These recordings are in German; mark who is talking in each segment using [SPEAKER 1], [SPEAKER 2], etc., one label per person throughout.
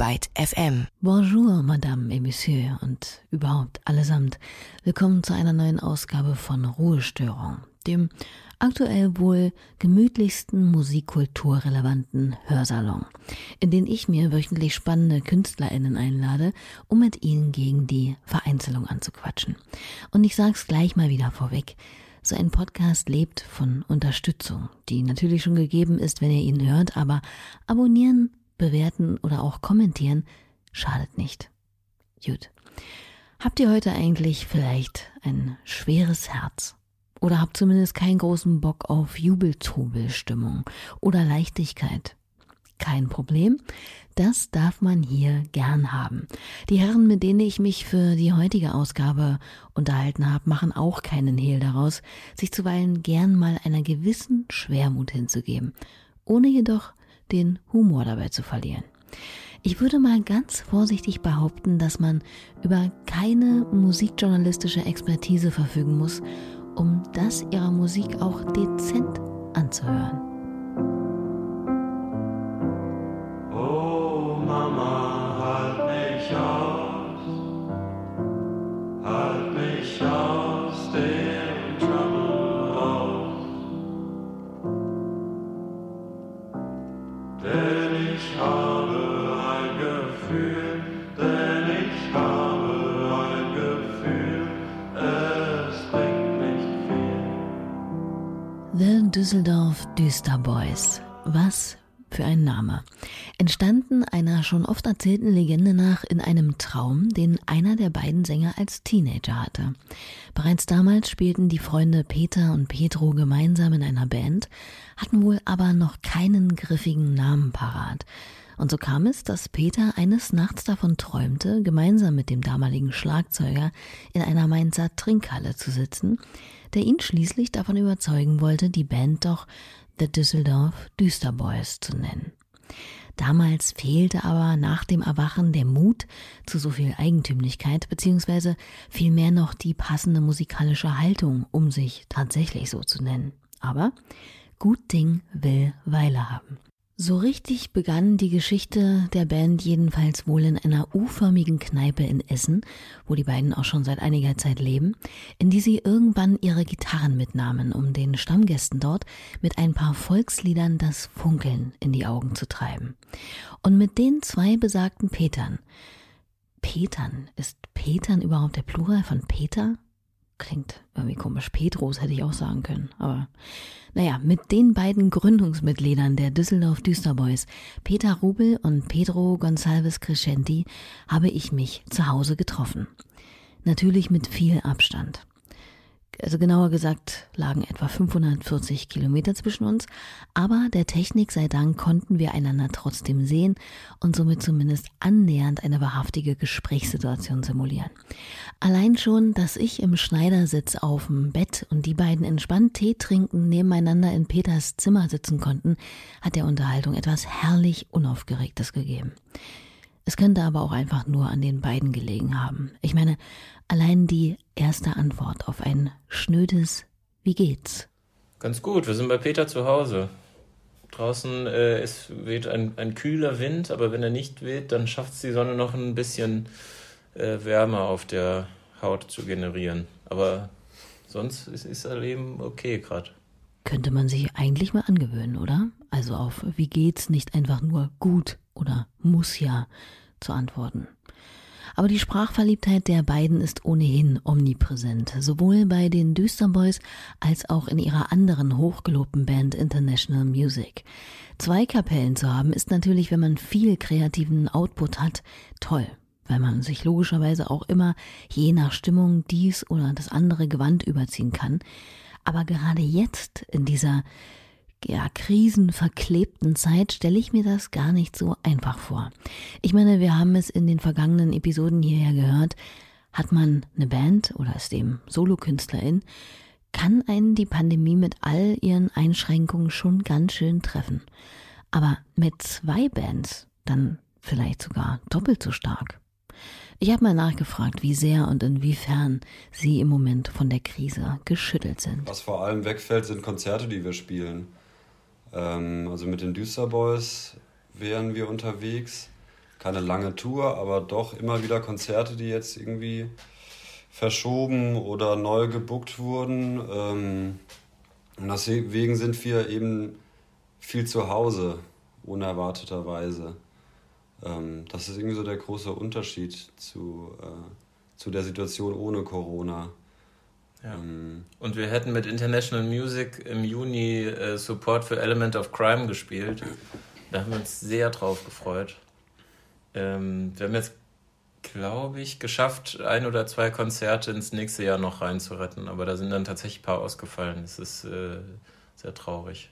[SPEAKER 1] Byte FM.
[SPEAKER 2] Bonjour, Madame et Monsieur und überhaupt allesamt. Willkommen zu einer neuen Ausgabe von Ruhestörung, dem aktuell wohl gemütlichsten musikkulturrelevanten Hörsalon, in den ich mir wöchentlich spannende KünstlerInnen einlade, um mit ihnen gegen die Vereinzelung anzuquatschen. Und ich sag's gleich mal wieder vorweg. So ein Podcast lebt von Unterstützung, die natürlich schon gegeben ist, wenn ihr ihn hört, aber abonnieren, bewerten oder auch kommentieren schadet nicht. Gut. Habt ihr heute eigentlich vielleicht ein schweres Herz? Oder habt zumindest keinen großen Bock auf Jubeltrubelstimmung oder Leichtigkeit? Kein Problem. Das darf man hier gern haben. Die Herren, mit denen ich mich für die heutige Ausgabe unterhalten habe, machen auch keinen Hehl daraus, sich zuweilen gern mal einer gewissen Schwermut hinzugeben, ohne jedoch den Humor dabei zu verlieren. Ich würde mal ganz vorsichtig behaupten, dass man über keine musikjournalistische Expertise verfügen muss, um das ihrer Musik auch dezent anzuhören. Düsseldorf Düsterboys. Was für ein Name. Entstanden einer schon oft erzählten Legende nach in einem Traum, den einer der beiden Sänger als Teenager hatte. Bereits damals spielten die Freunde Peter und Pedro gemeinsam in einer Band, hatten wohl aber noch keinen griffigen Namen parat. Und so kam es, dass Peter eines Nachts davon träumte, gemeinsam mit dem damaligen Schlagzeuger in einer Mainzer Trinkhalle zu sitzen, der ihn schließlich davon überzeugen wollte, die Band doch The Düsseldorf Düsterboys zu nennen. Damals fehlte aber nach dem Erwachen der Mut zu so viel Eigentümlichkeit, beziehungsweise vielmehr noch die passende musikalische Haltung, um sich tatsächlich so zu nennen. Aber gut Ding will Weile haben. So richtig begann die Geschichte der Band jedenfalls wohl in einer U-förmigen Kneipe in Essen, wo die beiden auch schon seit einiger Zeit leben, in die sie irgendwann ihre Gitarren mitnahmen, um den Stammgästen dort mit ein paar Volksliedern das Funkeln in die Augen zu treiben. Und mit den zwei besagten Petern. Petern, ist Petern überhaupt der Plural von Peter? Klingt irgendwie komisch. Petros hätte ich auch sagen können. Aber naja, mit den beiden Gründungsmitgliedern der Düsseldorf Düsterboys, Peter Rubel und Pedro Gonçalves Crescenti, habe ich mich zu Hause getroffen. Natürlich mit viel Abstand. Also genauer gesagt lagen etwa 540 Kilometer zwischen uns, aber der Technik sei Dank konnten wir einander trotzdem sehen und somit zumindest annähernd eine wahrhaftige Gesprächssituation simulieren. Allein schon, dass ich im Schneidersitz auf dem Bett und die beiden entspannt Tee trinken nebeneinander in Peters Zimmer sitzen konnten, hat der Unterhaltung etwas herrlich Unaufgeregtes gegeben. Es könnte aber auch einfach nur an den beiden gelegen haben. Ich meine, allein die erste Antwort auf ein schnödes Wie geht's?
[SPEAKER 3] Ganz gut, wir sind bei Peter zu Hause. Draußen äh, es weht ein, ein kühler Wind, aber wenn er nicht weht, dann schafft es die Sonne noch ein bisschen äh, Wärme auf der Haut zu generieren. Aber sonst ist, ist das Leben okay gerade.
[SPEAKER 2] Könnte man sich eigentlich mal angewöhnen, oder? Also auf Wie geht's nicht einfach nur gut oder muss ja zu antworten. Aber die Sprachverliebtheit der beiden ist ohnehin omnipräsent, sowohl bei den Düsterboys als auch in ihrer anderen hochgelobten Band International Music. Zwei Kapellen zu haben ist natürlich, wenn man viel kreativen Output hat, toll, weil man sich logischerweise auch immer je nach Stimmung dies oder das andere Gewand überziehen kann. Aber gerade jetzt in dieser ja, krisenverklebten Zeit stelle ich mir das gar nicht so einfach vor. Ich meine, wir haben es in den vergangenen Episoden hierher gehört, hat man eine Band oder ist eben Solokünstlerin, kann einen die Pandemie mit all ihren Einschränkungen schon ganz schön treffen. Aber mit zwei Bands dann vielleicht sogar doppelt so stark. Ich habe mal nachgefragt, wie sehr und inwiefern Sie im Moment von der Krise geschüttelt sind.
[SPEAKER 4] Was vor allem wegfällt, sind Konzerte, die wir spielen. Ähm, also mit den Düsterboys wären wir unterwegs. keine lange Tour, aber doch immer wieder Konzerte, die jetzt irgendwie verschoben oder neu gebuckt wurden. Ähm, und deswegen sind wir eben viel zu Hause, unerwarteterweise. Ähm, das ist irgendwie so der große Unterschied zu, äh, zu der Situation ohne Corona.
[SPEAKER 3] Ja. Ähm, und wir hätten mit International Music im Juni äh, Support für Element of Crime gespielt. Da haben wir uns sehr drauf gefreut. Ähm, wir haben jetzt, glaube ich, geschafft, ein oder zwei Konzerte ins nächste Jahr noch reinzuretten, aber da sind dann tatsächlich ein paar ausgefallen. Das ist äh, sehr traurig.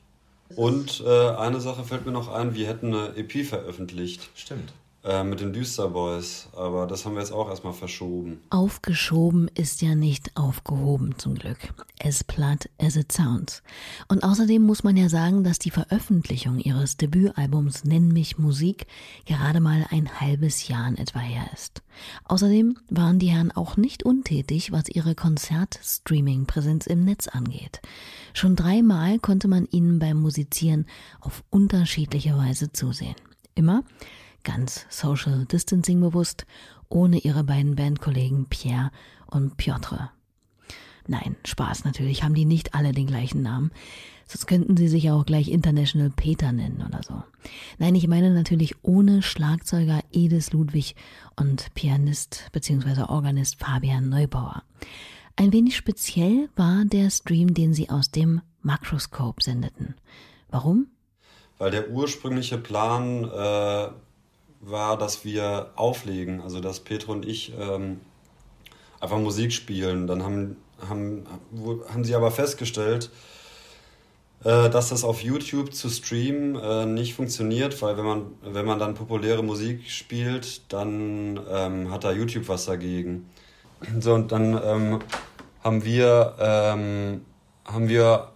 [SPEAKER 4] Und äh, eine Sache fällt mir noch ein, wir hätten eine EP veröffentlicht.
[SPEAKER 3] Stimmt.
[SPEAKER 4] Äh, mit den Düsterboys, aber das haben wir jetzt auch erstmal verschoben.
[SPEAKER 2] Aufgeschoben ist ja nicht aufgehoben zum Glück. As platt as it sounds. Und außerdem muss man ja sagen, dass die Veröffentlichung ihres Debütalbums Nenn mich Musik gerade mal ein halbes Jahr in etwa her ist. Außerdem waren die Herren auch nicht untätig, was ihre Konzert-Streaming-Präsenz im Netz angeht. Schon dreimal konnte man ihnen beim Musizieren auf unterschiedliche Weise zusehen. Immer ganz Social Distancing bewusst, ohne ihre beiden Bandkollegen Pierre und Piotr. Nein, Spaß natürlich, haben die nicht alle den gleichen Namen. Sonst könnten sie sich auch gleich International Peter nennen oder so. Nein, ich meine natürlich ohne Schlagzeuger Edis Ludwig und Pianist bzw. Organist Fabian Neubauer. Ein wenig speziell war der Stream, den sie aus dem Makroskop sendeten. Warum?
[SPEAKER 4] Weil der ursprüngliche Plan äh, war, dass wir auflegen, also dass Petro und ich ähm, einfach Musik spielen. Dann haben, haben, haben sie aber festgestellt, äh, dass das auf YouTube zu streamen äh, nicht funktioniert, weil wenn man, wenn man dann populäre Musik spielt, dann ähm, hat da YouTube was dagegen. So, und dann ähm, haben wir, ähm, haben wir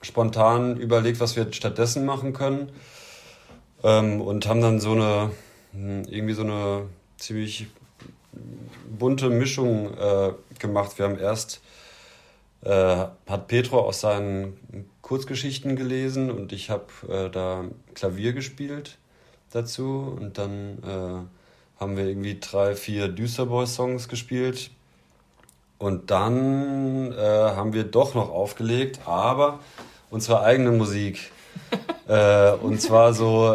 [SPEAKER 4] spontan überlegt, was wir stattdessen machen können. Ähm, und haben dann so eine irgendwie so eine ziemlich bunte Mischung äh, gemacht. Wir haben erst, äh, hat Petro aus seinen Kurzgeschichten gelesen und ich habe äh, da Klavier gespielt dazu und dann äh, haben wir irgendwie drei, vier Düsterboy-Songs gespielt und dann äh, haben wir doch noch aufgelegt, aber unsere eigene Musik. Äh, und zwar so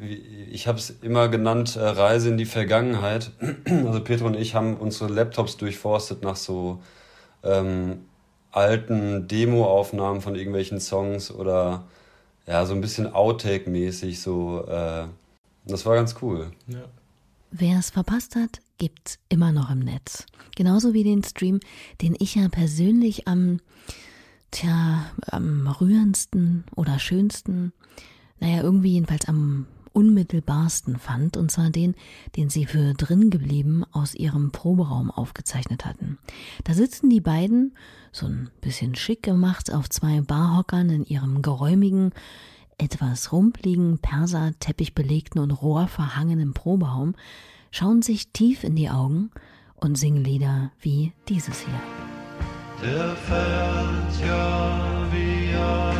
[SPEAKER 4] ich habe es immer genannt, äh, Reise in die Vergangenheit. Also Petro und ich haben unsere Laptops durchforstet nach so ähm, alten Demo-Aufnahmen von irgendwelchen Songs oder ja, so ein bisschen Outtake-mäßig. So, äh, das war ganz cool. Ja.
[SPEAKER 2] Wer es verpasst hat, gibt's immer noch im Netz. Genauso wie den Stream, den ich ja persönlich am, tja, am rührendsten oder schönsten, naja, irgendwie jedenfalls am unmittelbarsten fand, und zwar den, den sie für drin geblieben aus ihrem Proberaum aufgezeichnet hatten. Da sitzen die beiden, so ein bisschen schick gemacht, auf zwei Barhockern in ihrem geräumigen, etwas rumpligen, Perserteppich belegten und rohrverhangenen Proberaum, schauen sich tief in die Augen und singen Lieder wie dieses hier. Der fährt ja wie ein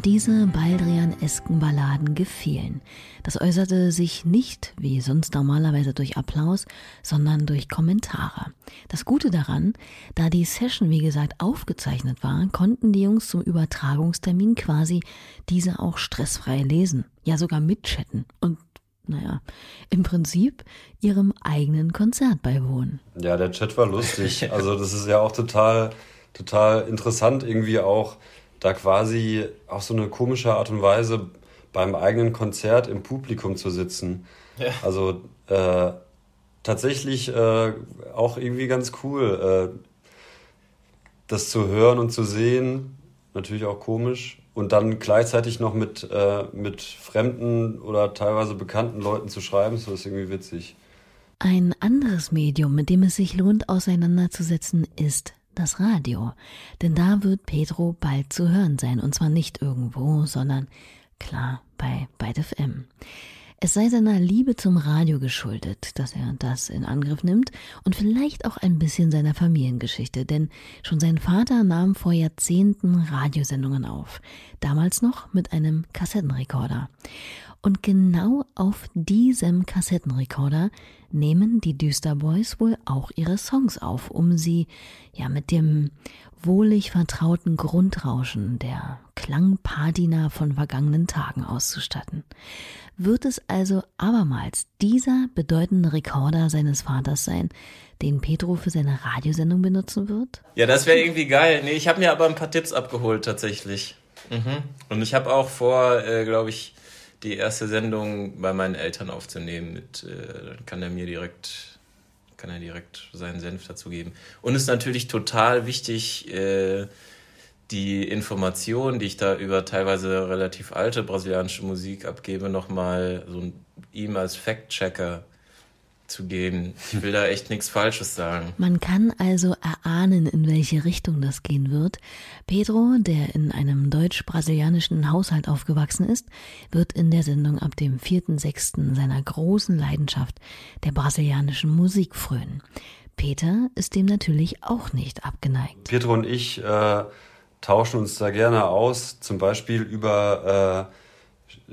[SPEAKER 2] Und diese Baldrian-esken Balladen gefielen. Das äußerte sich nicht, wie sonst normalerweise, durch Applaus, sondern durch Kommentare. Das Gute daran, da die Session, wie gesagt, aufgezeichnet war, konnten die Jungs zum Übertragungstermin quasi diese auch stressfrei lesen. Ja, sogar mitchatten und naja, im Prinzip ihrem eigenen Konzert beiwohnen.
[SPEAKER 4] Ja, der Chat war lustig. Also das ist ja auch total, total interessant irgendwie auch da quasi auf so eine komische Art und Weise beim eigenen Konzert im Publikum zu sitzen. Ja. Also äh, tatsächlich äh, auch irgendwie ganz cool, äh, das zu hören und zu sehen. Natürlich auch komisch. Und dann gleichzeitig noch mit, äh, mit fremden oder teilweise bekannten Leuten zu schreiben, so ist irgendwie witzig.
[SPEAKER 2] Ein anderes Medium, mit dem es sich lohnt, auseinanderzusetzen, ist das Radio. Denn da wird Pedro bald zu hören sein. Und zwar nicht irgendwo, sondern klar bei Byte. Es sei seiner Liebe zum Radio geschuldet, dass er das in Angriff nimmt und vielleicht auch ein bisschen seiner Familiengeschichte, denn schon sein Vater nahm vor Jahrzehnten Radiosendungen auf, damals noch mit einem Kassettenrekorder. Und genau auf diesem Kassettenrekorder nehmen die Düsterboys wohl auch ihre Songs auf, um sie ja mit dem wohlig vertrauten Grundrauschen der Klangpatina von vergangenen Tagen auszustatten. Wird es also abermals dieser bedeutende Rekorder seines Vaters sein, den Pedro für seine Radiosendung benutzen wird?
[SPEAKER 3] Ja, das wäre irgendwie geil. Nee, ich habe mir aber ein paar Tipps abgeholt tatsächlich. Mhm. Und ich habe auch vor, äh, glaube ich, die erste Sendung bei meinen Eltern aufzunehmen. Mit, äh, dann kann er mir direkt, kann er direkt seinen Senf dazu geben. Und es ist natürlich total wichtig, äh, die Informationen, die ich da über teilweise relativ alte brasilianische Musik abgebe, nochmal so ihm als Fact-Checker zu gehen. Ich will da echt nichts Falsches sagen.
[SPEAKER 2] Man kann also erahnen, in welche Richtung das gehen wird. Pedro, der in einem deutsch-brasilianischen Haushalt aufgewachsen ist, wird in der Sendung ab dem 4.6. seiner großen Leidenschaft der brasilianischen Musik frönen. Peter ist dem natürlich auch nicht abgeneigt.
[SPEAKER 4] Pedro und ich äh, tauschen uns da gerne aus, zum Beispiel über äh,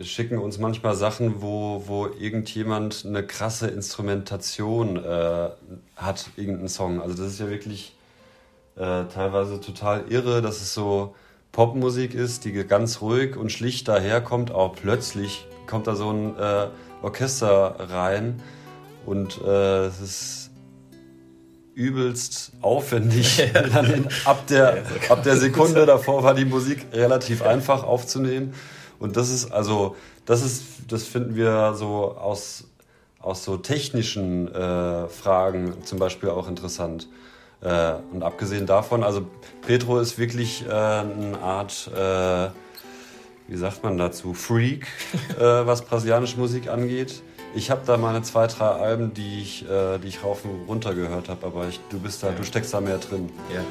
[SPEAKER 4] schicken uns manchmal Sachen, wo, wo irgendjemand eine krasse Instrumentation äh, hat, irgendeinen Song. Also das ist ja wirklich äh, teilweise total irre, dass es so Popmusik ist, die ganz ruhig und schlicht daherkommt, aber plötzlich kommt da so ein äh, Orchester rein und äh, es ist übelst aufwendig. ab, der, ab der Sekunde davor war die Musik relativ einfach aufzunehmen. Und das ist also, das ist, das finden wir so aus, aus so technischen äh, Fragen zum Beispiel auch interessant. Äh, und abgesehen davon, also Petro ist wirklich äh, eine Art, äh, wie sagt man dazu, Freak, äh, was brasilianische Musik angeht. Ich habe da meine zwei, drei Alben, die ich, äh, die ich rauf und runter gehört habe, aber ich, du bist da, ja. du steckst da mehr drin.
[SPEAKER 3] Ja.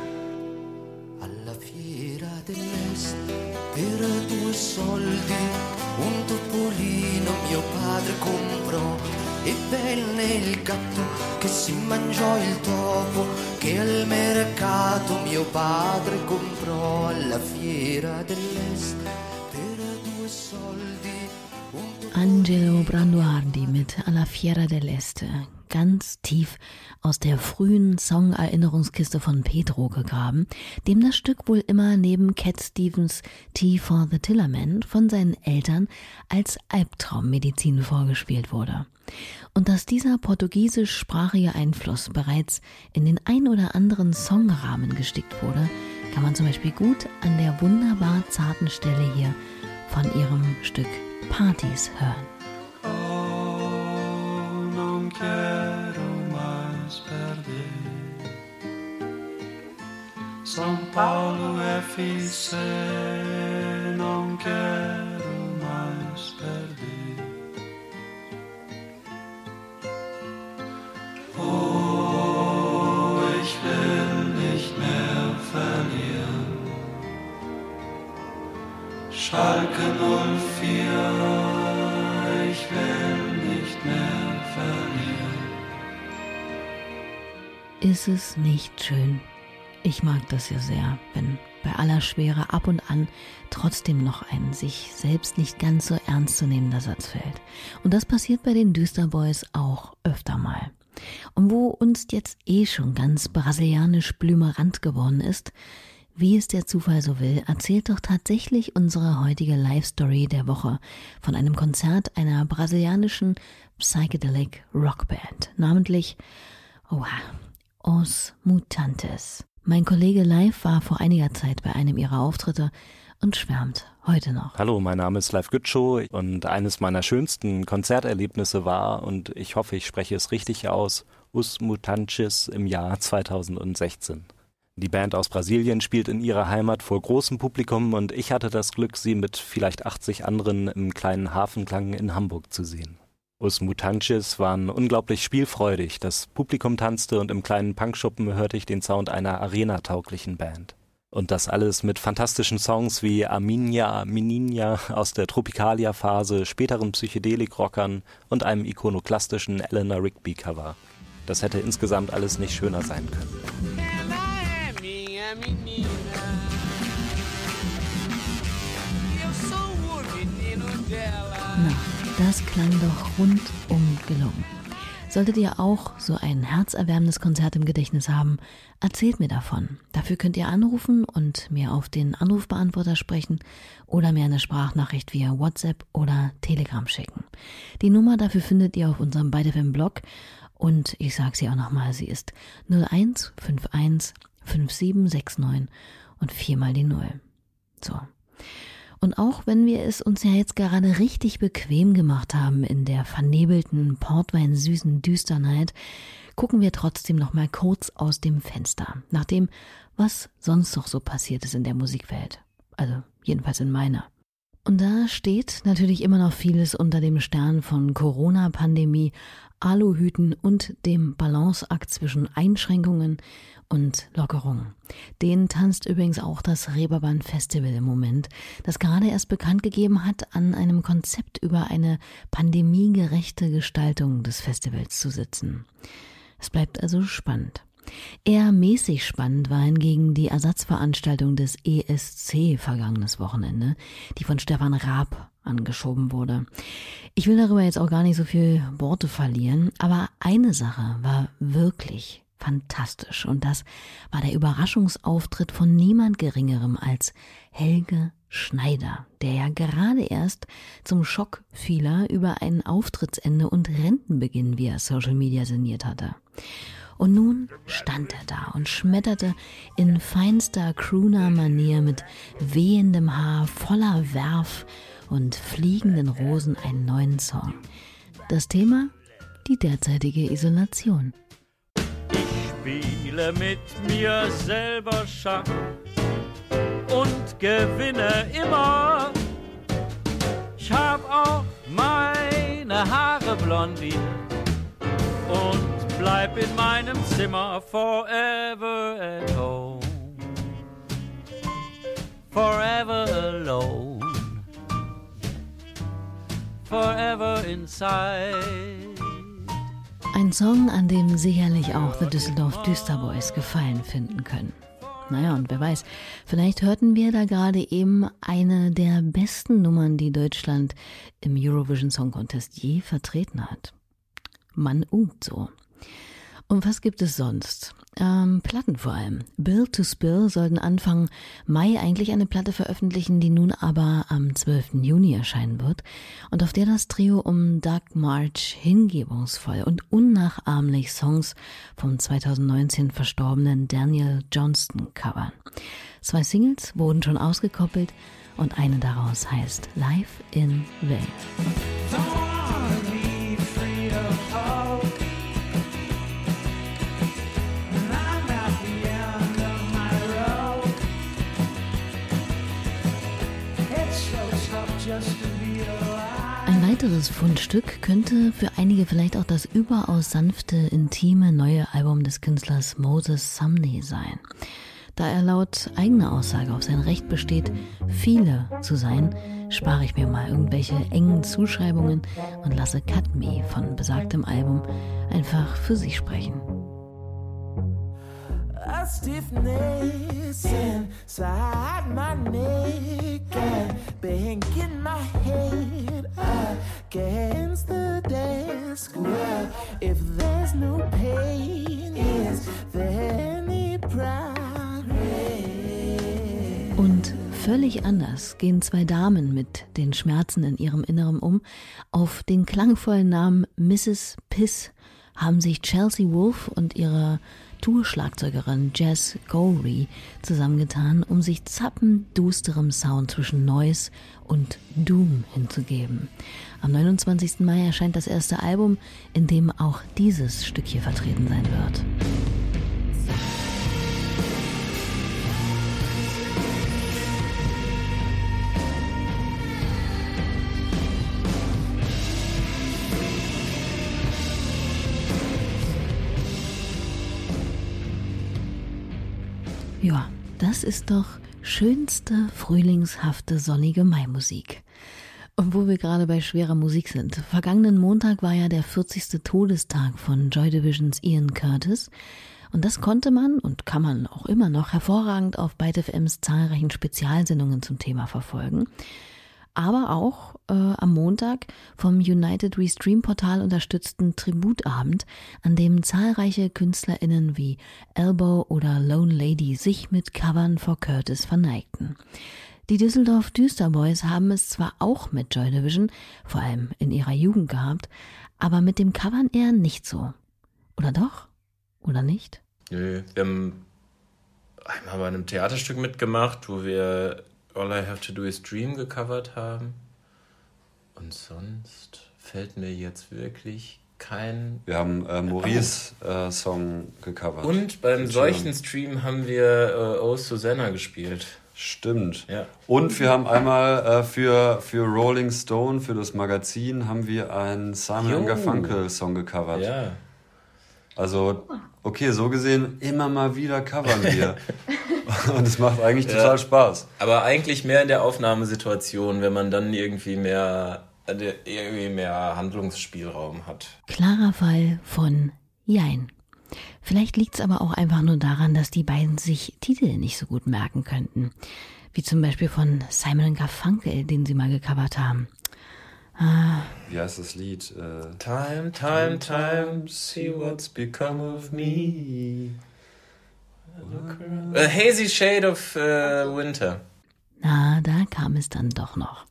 [SPEAKER 3] Soldi un topolino mio padre comprò e venne il gatto che si mangiò il topo che al mercato mio padre comprò alla fiera dell'est per due soldi
[SPEAKER 2] Angelo Branduardi mit Alla Fiera dell'Este ganz tief aus der frühen Song-Erinnerungskiste von Pedro gegraben, dem das Stück wohl immer neben Cat Stevens Tea for the Tillerman von seinen Eltern als Albtraummedizin vorgespielt wurde. Und dass dieser portugiesischsprachige Einfluss bereits in den ein oder anderen Songrahmen gestickt wurde, kann man zum Beispiel gut an der wunderbar zarten Stelle hier von ihrem Stück Partys hören.
[SPEAKER 5] Quero mais perder. São Paulo FC, não quero mais perder. Oh, ich will nicht mehr verlieren. Schalke 04,
[SPEAKER 2] Ist es nicht schön? Ich mag das ja sehr, wenn bei aller Schwere ab und an trotzdem noch ein sich selbst nicht ganz so ernst zu nehmender Satz fällt. Und das passiert bei den Düsterboys auch öfter mal. Und wo uns jetzt eh schon ganz brasilianisch blümerant geworden ist, wie es der Zufall so will, erzählt doch tatsächlich unsere heutige Live-Story der Woche von einem Konzert einer brasilianischen Psychedelic Rockband, namentlich, oha, Os Mutantes. Mein Kollege Live war vor einiger Zeit bei einem ihrer Auftritte und schwärmt heute noch.
[SPEAKER 1] Hallo, mein Name ist Live Gütschow und eines meiner schönsten Konzerterlebnisse war, und ich hoffe, ich spreche es richtig aus, Us Mutantes im Jahr 2016. Die Band aus Brasilien spielt in ihrer Heimat vor großem Publikum und ich hatte das Glück, sie mit vielleicht 80 anderen im kleinen Hafenklang in Hamburg zu sehen. Us Mutanches waren unglaublich spielfreudig. Das Publikum tanzte und im kleinen Punkschuppen hörte ich den Sound einer arenatauglichen Band. Und das alles mit fantastischen Songs wie Arminia, Mininja aus der Tropicalia-Phase, späteren Psychedelik-Rockern und einem ikonoklastischen Eleanor Rigby-Cover. Das hätte insgesamt alles nicht schöner sein können.
[SPEAKER 2] Na, das klang doch rundum gelungen. Solltet ihr auch so ein herzerwärmendes Konzert im Gedächtnis haben, erzählt mir davon. Dafür könnt ihr anrufen und mir auf den Anrufbeantworter sprechen oder mir eine Sprachnachricht via WhatsApp oder Telegram schicken. Die Nummer dafür findet ihr auf unserem BeideFM Blog und ich sage sie auch nochmal, sie ist 0151 5769 und viermal die Null. So. Und auch wenn wir es uns ja jetzt gerade richtig bequem gemacht haben in der vernebelten, portweinsüßen Düsternheit, gucken wir trotzdem noch mal kurz aus dem Fenster, nach dem, was sonst noch so passiert ist in der Musikwelt. Also jedenfalls in meiner. Und da steht natürlich immer noch vieles unter dem Stern von Corona-Pandemie, Aluhüten und dem Balanceakt zwischen Einschränkungen und Lockerung. Den tanzt übrigens auch das Reeperbahn Festival im Moment, das gerade erst bekannt gegeben hat, an einem Konzept über eine pandemiegerechte Gestaltung des Festivals zu sitzen. Es bleibt also spannend. Eher mäßig spannend war hingegen die Ersatzveranstaltung des ESC vergangenes Wochenende, die von Stefan Raab angeschoben wurde. Ich will darüber jetzt auch gar nicht so viel Worte verlieren, aber eine Sache war wirklich fantastisch. Und das war der Überraschungsauftritt von niemand Geringerem als Helge Schneider, der ja gerade erst zum Schock vieler über ein Auftrittsende und Rentenbeginn via Social Media sinniert hatte. Und nun stand er da und schmetterte in feinster Crooner-Manier mit wehendem Haar, voller Werf und fliegenden Rosen einen neuen Song. Das Thema? Die derzeitige Isolation
[SPEAKER 6] spiele mit mir selber Schach und gewinne immer. Ich hab auch meine Haare blondiert und bleib in meinem Zimmer forever at home. Forever alone. Forever inside.
[SPEAKER 2] Ein Song, an dem sicherlich auch The Düsseldorf Düsterboys Gefallen finden können. Naja, und wer weiß, vielleicht hörten wir da gerade eben eine der besten Nummern, die Deutschland im Eurovision Song Contest je vertreten hat. Man ungt so. Und was gibt es sonst? Ähm, Platten vor allem. Bill to Spill sollten Anfang Mai eigentlich eine Platte veröffentlichen, die nun aber am 12. Juni erscheinen wird und auf der das Trio um Doug March hingebungsvoll und unnachahmlich Songs vom 2019 verstorbenen Daniel Johnston covern. Zwei Singles wurden schon ausgekoppelt und eine daraus heißt Live in Vain. Ein weiteres Fundstück könnte für einige vielleicht auch das überaus sanfte, intime neue Album des Künstlers Moses Sumney sein. Da er laut eigener Aussage auf sein Recht besteht, viele zu sein, spare ich mir mal irgendwelche engen Zuschreibungen und lasse Cut Me von besagtem Album einfach für sich sprechen. Stiffness inside my neck and banging my head against the desk. Well, if there's no pain, is there any progress? Und völlig anders gehen zwei Damen mit den Schmerzen in ihrem Inneren um. Auf den klangvollen Namen Mrs. Piss haben sich Chelsea Wolf und ihre Tour-Schlagzeugerin Jess Gowry zusammengetan, um sich zappendusterem Sound zwischen Noise und Doom hinzugeben. Am 29. Mai erscheint das erste Album, in dem auch dieses Stück hier vertreten sein wird. Ja, das ist doch schönste, frühlingshafte, sonnige Maimusik. Und wo wir gerade bei schwerer Musik sind. Vergangenen Montag war ja der 40. Todestag von Joy Divisions Ian Curtis. Und das konnte man und kann man auch immer noch hervorragend auf Byte FMs zahlreichen Spezialsendungen zum Thema verfolgen aber auch äh, am Montag vom United Restream Portal unterstützten Tributabend, an dem zahlreiche KünstlerInnen wie Elbow oder Lone Lady sich mit Covern vor Curtis verneigten. Die Düsseldorf Düsterboys haben es zwar auch mit Joy Division, vor allem in ihrer Jugend gehabt, aber mit dem Covern eher nicht so. Oder doch? Oder nicht?
[SPEAKER 3] Nö, wir haben einmal bei einem Theaterstück mitgemacht, wo wir All I Have to Do Is Dream gecovert haben. Und sonst fällt mir jetzt wirklich kein.
[SPEAKER 4] Wir haben äh, Maurice äh, Song gecovert.
[SPEAKER 3] Und beim solchen Stream haben wir äh, Oh Susanna gespielt.
[SPEAKER 4] Stimmt.
[SPEAKER 3] Ja.
[SPEAKER 4] Und wir haben einmal äh, für, für Rolling Stone, für das Magazin, haben wir einen Simon. Garfunkel Song gecovert.
[SPEAKER 3] Ja.
[SPEAKER 4] Also, okay, so gesehen, immer mal wieder covern wir. Und es macht eigentlich
[SPEAKER 3] Ja.
[SPEAKER 4] total Spaß.
[SPEAKER 3] Aber eigentlich mehr in der Aufnahmesituation, wenn man dann irgendwie mehr, äh, irgendwie mehr Handlungsspielraum hat.
[SPEAKER 2] Klarer Fall von Jein. Vielleicht liegt es aber auch einfach nur daran, dass die beiden sich Titel nicht so gut merken könnten. Wie zum Beispiel von Simon Garfunkel, den sie mal gecovert haben.
[SPEAKER 4] Wie heißt das Lied? Äh,
[SPEAKER 3] Time, time, time, see what's become of me. A hazy shade of äh, winter.
[SPEAKER 2] Na, da kam es dann doch noch.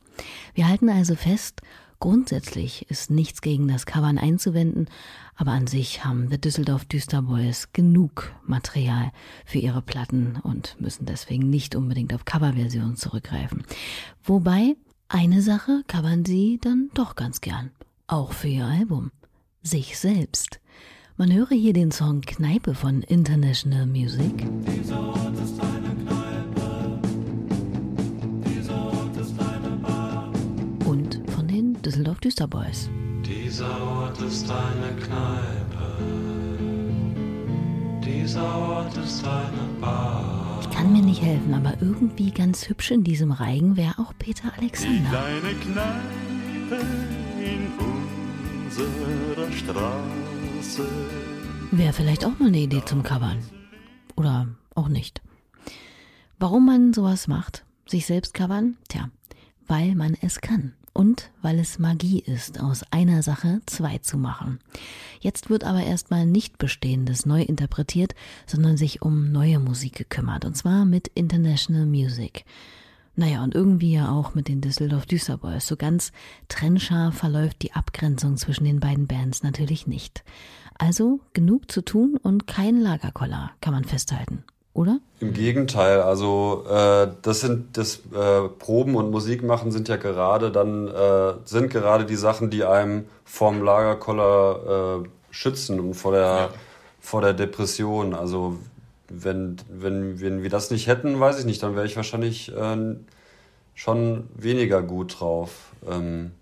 [SPEAKER 2] Wir halten also fest, grundsätzlich ist nichts gegen das Covern einzuwenden, aber an sich haben The Düsseldorf Düsterboys genug Material für ihre Platten und müssen deswegen nicht unbedingt auf Coverversionen zurückgreifen. Wobei, eine Sache covern sie dann doch ganz gern. Auch für ihr Album. Sich selbst. Man höre hier den Song Kneipe von International Music. und von den Düsseldorf Düsterboys.
[SPEAKER 5] Dieser Ort ist eine Kneipe. Dieser Ort ist eine Bar.
[SPEAKER 2] Kann mir nicht helfen, aber irgendwie ganz hübsch in diesem Reigen wäre auch Peter Alexander.
[SPEAKER 7] Kleine Kneipe in unserer Straße.
[SPEAKER 2] Wäre vielleicht auch mal eine Idee zum Covern. Oder auch nicht. Warum man sowas macht, sich selbst covern? Tja, weil man es kann. Und weil es Magie ist, aus einer Sache zwei zu machen. Jetzt wird aber erstmal nicht Bestehendes neu interpretiert, sondern sich um neue Musik gekümmert. Und zwar mit International Music. Naja, und irgendwie ja auch mit den Düsseldorf Düsterboys. So ganz trennscharf verläuft die Abgrenzung zwischen den beiden Bands natürlich nicht. Also genug zu tun und kein Lagerkoller, kann man festhalten. Oder?
[SPEAKER 4] Im Gegenteil, also äh, das sind das äh, Proben und Musik machen sind ja gerade dann äh, sind gerade die Sachen, die einem vorm Lagerkoller äh, schützen und vor der
[SPEAKER 3] Ja.
[SPEAKER 4] vor der Depression. Also wenn wenn wenn wir das nicht hätten, weiß ich nicht, dann wäre ich wahrscheinlich äh, schon weniger gut drauf. Ähm,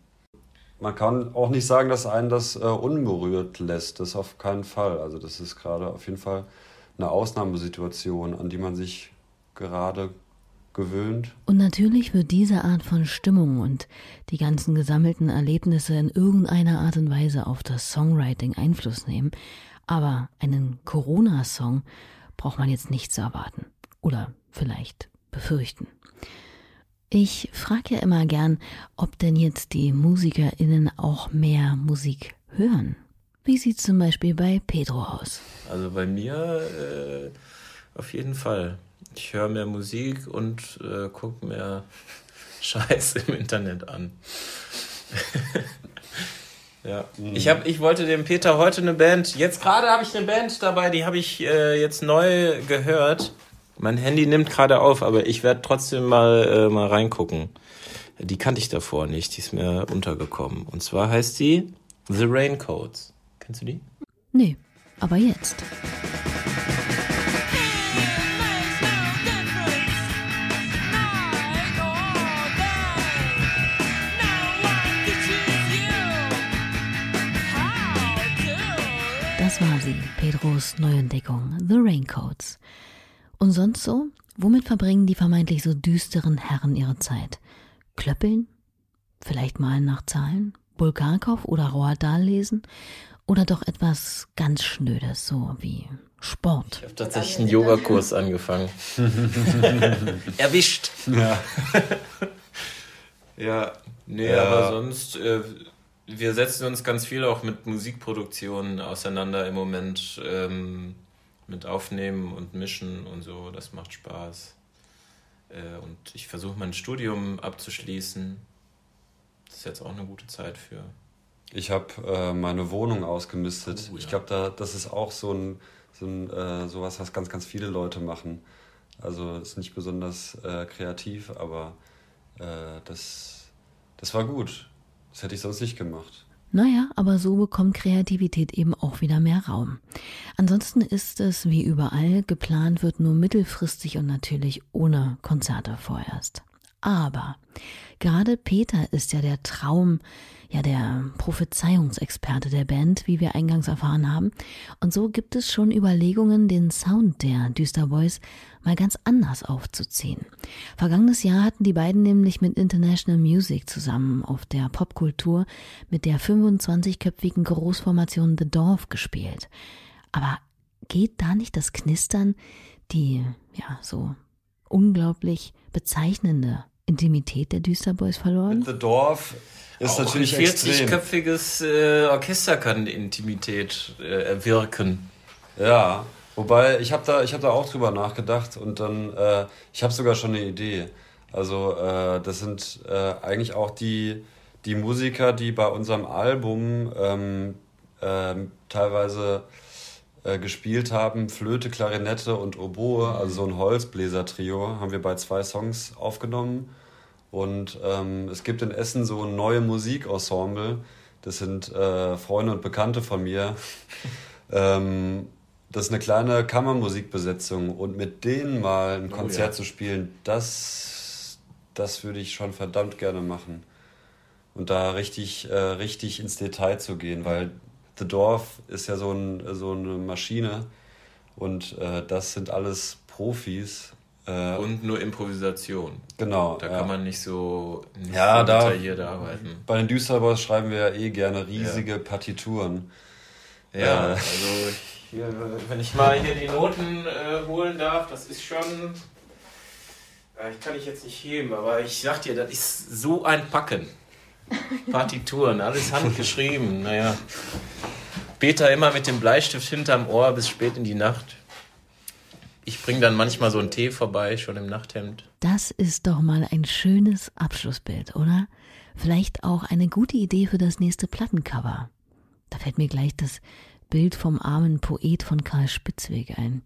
[SPEAKER 4] man kann auch nicht sagen, dass einen das äh, unberührt lässt. Das auf keinen Fall. Also das ist gerade auf jeden Fall eine Ausnahmesituation, an die man sich gerade gewöhnt.
[SPEAKER 2] Und natürlich wird diese Art von Stimmung und die ganzen gesammelten Erlebnisse in irgendeiner Art und Weise auf das Songwriting Einfluss nehmen. Aber einen Corona-Song braucht man jetzt nicht zu erwarten. Oder vielleicht befürchten. Ich frage ja immer gern, ob denn jetzt die MusikerInnen auch mehr Musik hören. Wie sieht zum Beispiel bei Pedro aus?
[SPEAKER 3] Also bei mir äh, auf jeden Fall. Ich höre mehr Musik und äh, gucke mehr Scheiß im Internet an. ja. Ich, hab, ich wollte dem Peter heute eine Band, jetzt gerade habe ich eine Band dabei, die habe ich äh, jetzt neu gehört. Mein Handy nimmt gerade auf, aber ich werde trotzdem mal, äh, mal reingucken. Die kannte ich davor nicht, die ist mir untergekommen. Und zwar heißt die The Raincoats. Kennst du die?
[SPEAKER 2] Nee, aber jetzt. Das war sie, Pedros Neuentdeckung, The Raincoats. Und sonst so? Womit verbringen die vermeintlich so düsteren Herren ihre Zeit? Klöppeln? Vielleicht malen nach Zahlen? Bulgakov oder Roald Dahl lesen? Oder doch etwas ganz Schnödes, so wie Sport?
[SPEAKER 3] Ich habe tatsächlich einen Yogakurs angefangen. Erwischt.
[SPEAKER 4] Ja.
[SPEAKER 3] Ja, nee,
[SPEAKER 4] Ja.
[SPEAKER 3] aber sonst, äh, wir setzen uns ganz viel auch mit Musikproduktionen auseinander im Moment. Ähm, mit Aufnehmen und Mischen und so, das macht Spaß. Äh, und ich versuche mein Studium abzuschließen. Das ist jetzt auch eine gute Zeit für.
[SPEAKER 4] Ich habe äh, meine Wohnung ausgemistet.
[SPEAKER 3] Oh,
[SPEAKER 4] Ich
[SPEAKER 3] ja.
[SPEAKER 4] glaube, da, das ist auch so ein, so ein äh, sowas, was ganz, ganz viele Leute machen. Also ist nicht besonders äh, kreativ, aber äh, das, das war gut. Das hätte ich sonst nicht gemacht.
[SPEAKER 2] Naja, aber so bekommt Kreativität eben auch wieder mehr Raum. Ansonsten ist es wie überall, geplant wird nur mittelfristig und natürlich ohne Konzerte vorerst. Aber gerade Peter ist ja der Traum, ja der Prophezeiungsexperte der Band, wie wir eingangs erfahren haben. Und so gibt es schon Überlegungen, den Sound der Düster Boys mal ganz anders aufzuziehen. Vergangenes Jahr hatten die beiden nämlich mit International Music zusammen auf der Popkultur mit der 25-köpfigen Großformation The Dorf gespielt. Aber geht da nicht das Knistern, die ja so unglaublich bezeichnende Intimität der Düsterboys verloren?
[SPEAKER 4] The Dorf ist
[SPEAKER 3] Auch
[SPEAKER 4] natürlich
[SPEAKER 3] ein
[SPEAKER 4] extrem.
[SPEAKER 3] 40-köpfiges äh, Orchester kann Intimität äh, erwirken.
[SPEAKER 4] Ja, wobei ich habe da, ich hab da auch drüber nachgedacht und dann, äh, ich habe sogar schon eine Idee. Also äh, das sind äh, eigentlich auch die, die Musiker, die bei unserem Album ähm, ähm, teilweise äh, gespielt haben, Flöte, Klarinette und Oboe, also so ein Holzbläser-Trio, haben wir bei zwei Songs aufgenommen. Und ähm, es gibt in Essen so ein neue Musikensemble. Das sind äh, Freunde und Bekannte von mir. ähm, das ist eine kleine Kammermusikbesetzung. Und mit denen mal ein
[SPEAKER 3] Oh,
[SPEAKER 4] Konzert
[SPEAKER 3] ja.
[SPEAKER 4] zu spielen, das, das würde ich schon verdammt gerne machen. Und da richtig, äh, richtig ins Detail zu gehen, weil The Dorf ist ja so, ein, so eine Maschine. Und äh, das sind alles Profis. Äh,
[SPEAKER 3] Und nur Improvisation.
[SPEAKER 4] genau.
[SPEAKER 3] Da
[SPEAKER 4] ja.
[SPEAKER 3] kann man nicht so, nicht
[SPEAKER 4] Ja,
[SPEAKER 3] so
[SPEAKER 4] da-
[SPEAKER 3] detailliert arbeiten.
[SPEAKER 4] Bei den Düsterboys schreiben wir ja eh gerne riesige Partituren.
[SPEAKER 3] Ja,
[SPEAKER 4] Äh.
[SPEAKER 3] also hier, wenn ich mal hier die Noten äh, holen darf, das ist schon. Äh, ich kann ich jetzt nicht heben, aber ich sag dir, das ist so ein Packen. Partituren, alles handgeschrieben. Naja. Peter immer mit dem Bleistift hinterm Ohr bis spät in die Nacht. Ich bringe dann manchmal so einen Tee vorbei, schon im Nachthemd.
[SPEAKER 2] Das ist doch mal ein schönes Abschlussbild, oder? Vielleicht auch eine gute Idee für das nächste Plattencover. Da fällt mir gleich das Bild vom armen Poet von Karl Spitzweg ein.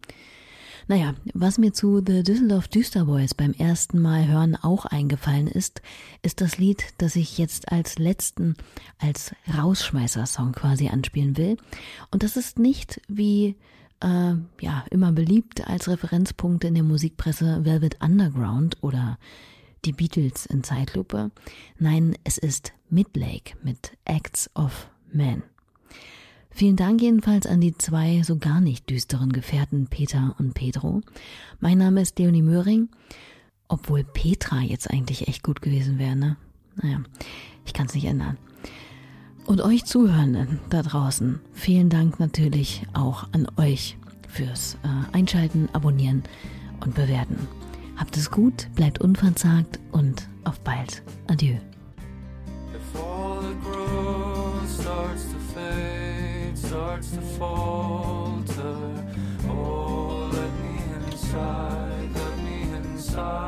[SPEAKER 2] Naja, was mir zu The Düsseldorf Düsterboys beim ersten Mal hören auch eingefallen ist, ist das Lied, das ich jetzt als letzten, als Rausschmeißer-Song quasi anspielen will. Und das ist nicht wie äh, ja, immer beliebt als Referenzpunkte in der Musikpresse Velvet Underground oder die Beatles in Zeitlupe. Nein, es ist Midlake mit Acts of Man. Vielen Dank jedenfalls an die zwei so gar nicht düsteren Gefährten Peter und Pedro. Mein Name ist Leonie Möhring, obwohl Petra jetzt eigentlich echt gut gewesen wäre, ne? Naja, ich kann es nicht ändern. Und euch Zuhörenden da draußen, vielen Dank natürlich auch an euch fürs äh, Einschalten, Abonnieren und Bewerten. Habt es gut, bleibt unverzagt und auf bald. Adieu.
[SPEAKER 8] starts to falter. Oh, let me inside, let me inside.